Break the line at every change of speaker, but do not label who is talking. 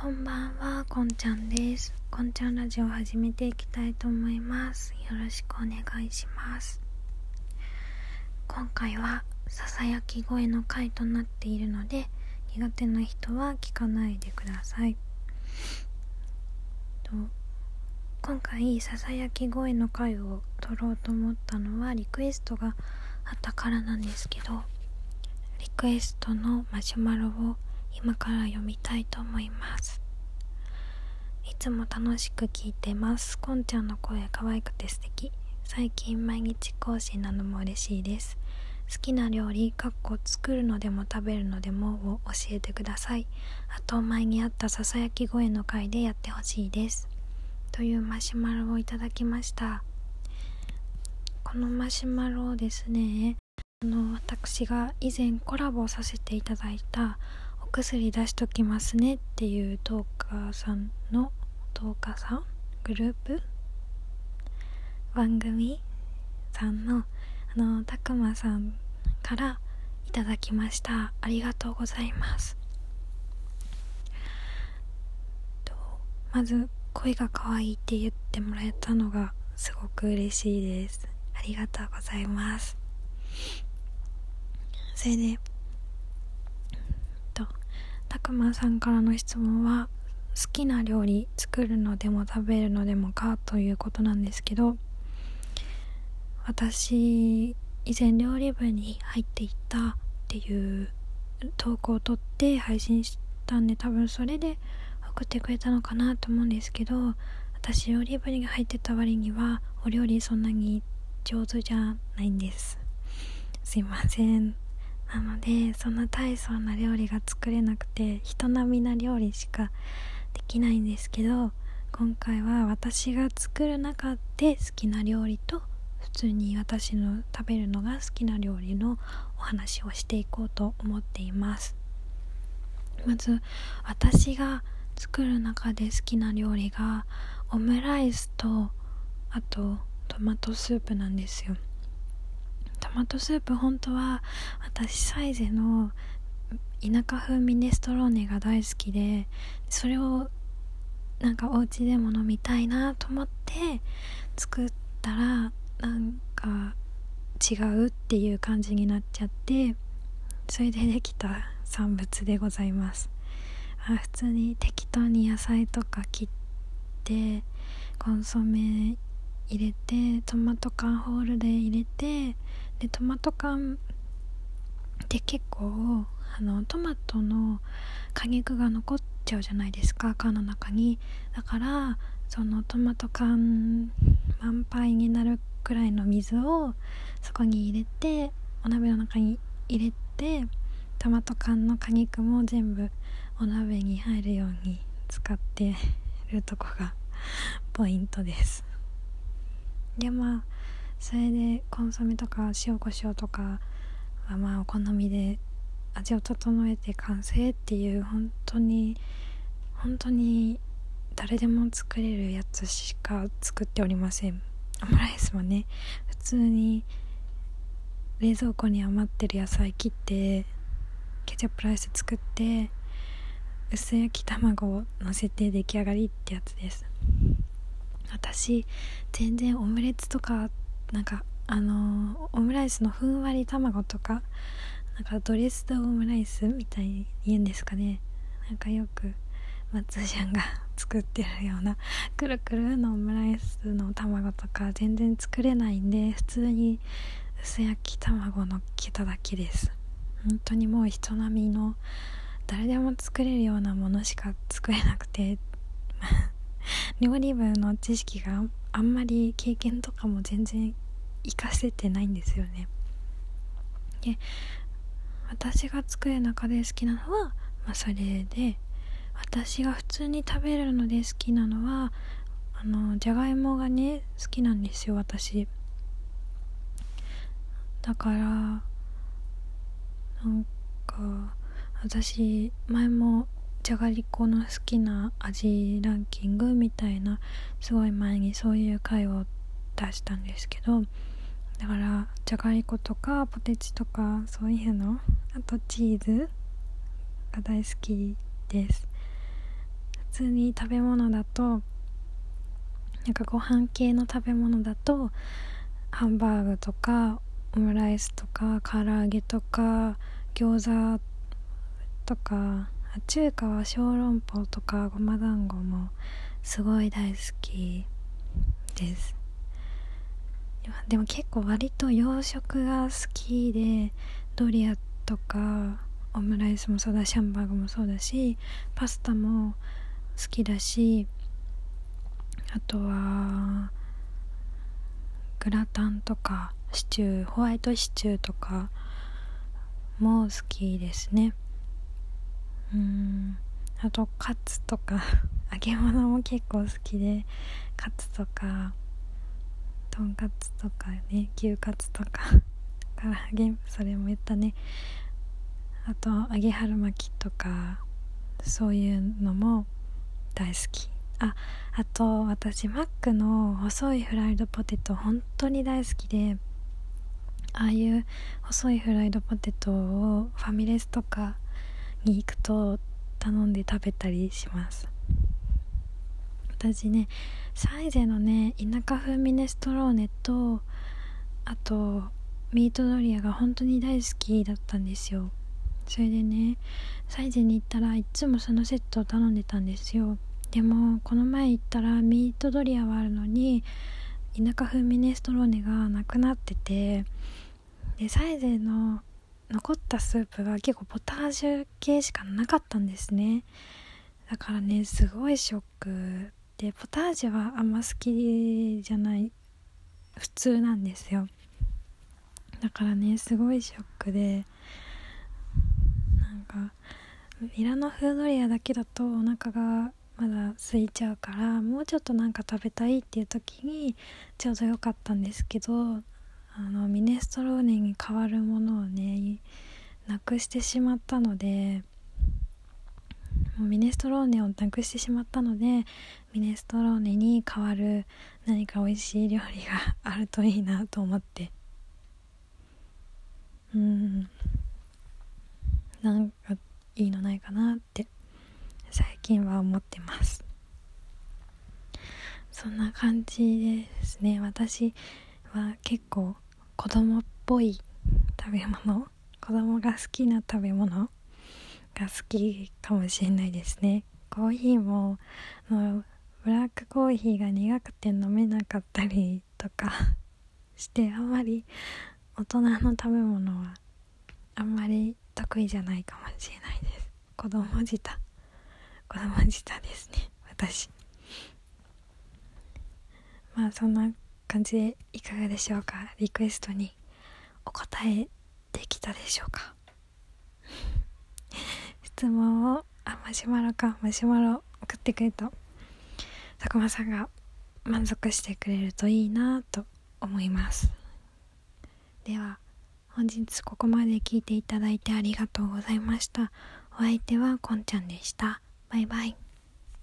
こんばんは、こんちゃんです。こんちゃんラジオを始めていきたいと思います。よろしくお願いします。今回はささやき声の回となっているので、苦手な人は聞かないでください。と今回ささやき声の回を撮ろうと思ったのはリクエストがあったからなんですけど、リクエストのマシュマロを今から読みたいと思います。いつも楽しく聞いてます。こんちゃんの声可愛くて素敵。最近毎日更新なのも嬉しいです。好きな料理かっこ作るのでも食べるのでもを教えてください。あと前にあったささやき声の回でやってほしいです。というマシュマロをいただきました。このマシュマロをですねあの私が以前コラボさせていただいたお薬出しときますねっていうトーカーさんのトーカーさんグループ？番組さんのあのたくまさんからいただきました。ありがとうございます。まず声が可愛いって言ってもらえたのがすごく嬉しいです。ありがとうございます。それでたくまさんからの質問は好きな料理作るのでも食べるのでもかということなんですけど私以前料理部に入っていったっていう投稿を撮って配信したんで多分それで送ってくれたのかなと思うんですけど私料理部に入ってた割にはお料理そんなに上手じゃないんです。すいません。なのでそんな大層な料理が作れなくて人並みな料理しかできないんですけど今回は私が作る中で好きな料理と普通に私の食べるのが好きな料理のお話をしていこうと思っています。まず私が作る中で好きな料理がオムライスとあとトマトスープなんですよ。トマトスープ本当は私サイゼの田舎風ミネストローネが大好きでそれをなんかお家でも飲みたいなと思って作ったらなんか違うっていう感じになっちゃってそれでできた産物でございます。あ普通に適当に野菜とか切ってコンソメ入れてトマト缶ホールで入れてでトマト缶って結構あのトマトの果肉が残っちゃうじゃないですか缶の中に。だからそのトマト缶満杯になるくらいの水をそこに入れてお鍋の中に入れてトマト缶の果肉も全部お鍋に入るように使ってるとこがポイントです。でまあそれでコンソメとか塩コショウとかはまあお好みで味を整えて完成っていう本当に本当に誰でも作れるやつしか作っておりません。オムライスもね。普通に冷蔵庫に余ってる野菜切ってケチャップライス作って薄焼き卵をのせて出来上がりってやつです。私全然オムレツとかなんかあのオムライスのふんわり卵とかなんかドレスドオムライスみたいに言うんですかね。なんかよく松ちゃんが作ってるようなくるくるのオムライスの卵とか全然作れないんで普通に薄焼き卵のっけただけです。本当にもう人並みの誰でも作れるようなものしか作れなくて。料理部の知識があんまり経験とかも全然活かせてないんですよね。で私が作る中で好きなのは、まあ、それで私が普通に食べるので好きなのはあのじゃがいもがね好きなんですよ私。だからなんか私前もじゃがりこの好きな味ランキングみたいなすごい前にそういう回を出したんですけどだからじゃがりことかポテチとかそういうのあとチーズが大好きです。普通に食べ物だとなんかご飯系の食べ物だとハンバーグとかオムライスとか唐揚げとか餃子とか中華は小籠包とかごま団子もすごい大好きです。でも結構割と洋食が好きでドリアとかオムライスもそうだしハンバーグもそうだしパスタも好きだしあとはグラタンとかシチューホワイトシチューとかも好きですね。うん。あとカツとか 揚げ物も結構好きでカツとかとんかつとかね牛カツとか唐揚げそれも言ったね。あと揚げ春巻きとかそういうのも大好き。ああと私マックの細いフライドポテト本当に大好きでああいう細いフライドポテトをファミレスとかに行くと頼んで食べたりします。私ねサイゼのね田舎風ミネストローネとあとミートドリアが本当に大好きだったんですよ。それでねサイゼに行ったらいつもそのセットを頼んでたんですよ。でもこの前行ったらミートドリアはあるのに田舎風ミネストローネがなくなっててでサイゼの残ったスープが結構ポタージュ系しかなかったんですね。だからねすごいショック。でポタージュはあんま好きじゃない。普通なんですよ。だからねすごいショックで。なんかミラノ風ドリアだけだとお腹がまだ空いちゃうからもうちょっとなんか食べたいっていう時にちょうどよかったんですけどあのミネストローネに代わるものをねなくしてしまったのでもうミネストローネをなくしてしまったのでミネストローネに代わる何か美味しい料理があるといいなと思って。うん。なんかいいのないかなって最近は思ってます。そんな感じですね。私は結構子供っぽい食べ物？子供が好きな食べ物？が好きかもしれないですね。コーヒーものブラックコーヒーが苦くて飲めなかったりとか してあんまり大人の食べ物はあんまり得意じゃないかもしれないです。子供舌。子供舌ですね私。まあそんな感じでいかがでしょうか？リクエストにお答えできたでしょうか？質問をあマシュマロか。マシュマロ送ってくれた佐久間さんが満足してくれるといいなと思います。では本日ここまで聞いていただいてありがとうございました。お相手はこんちゃんでした。バイバイ。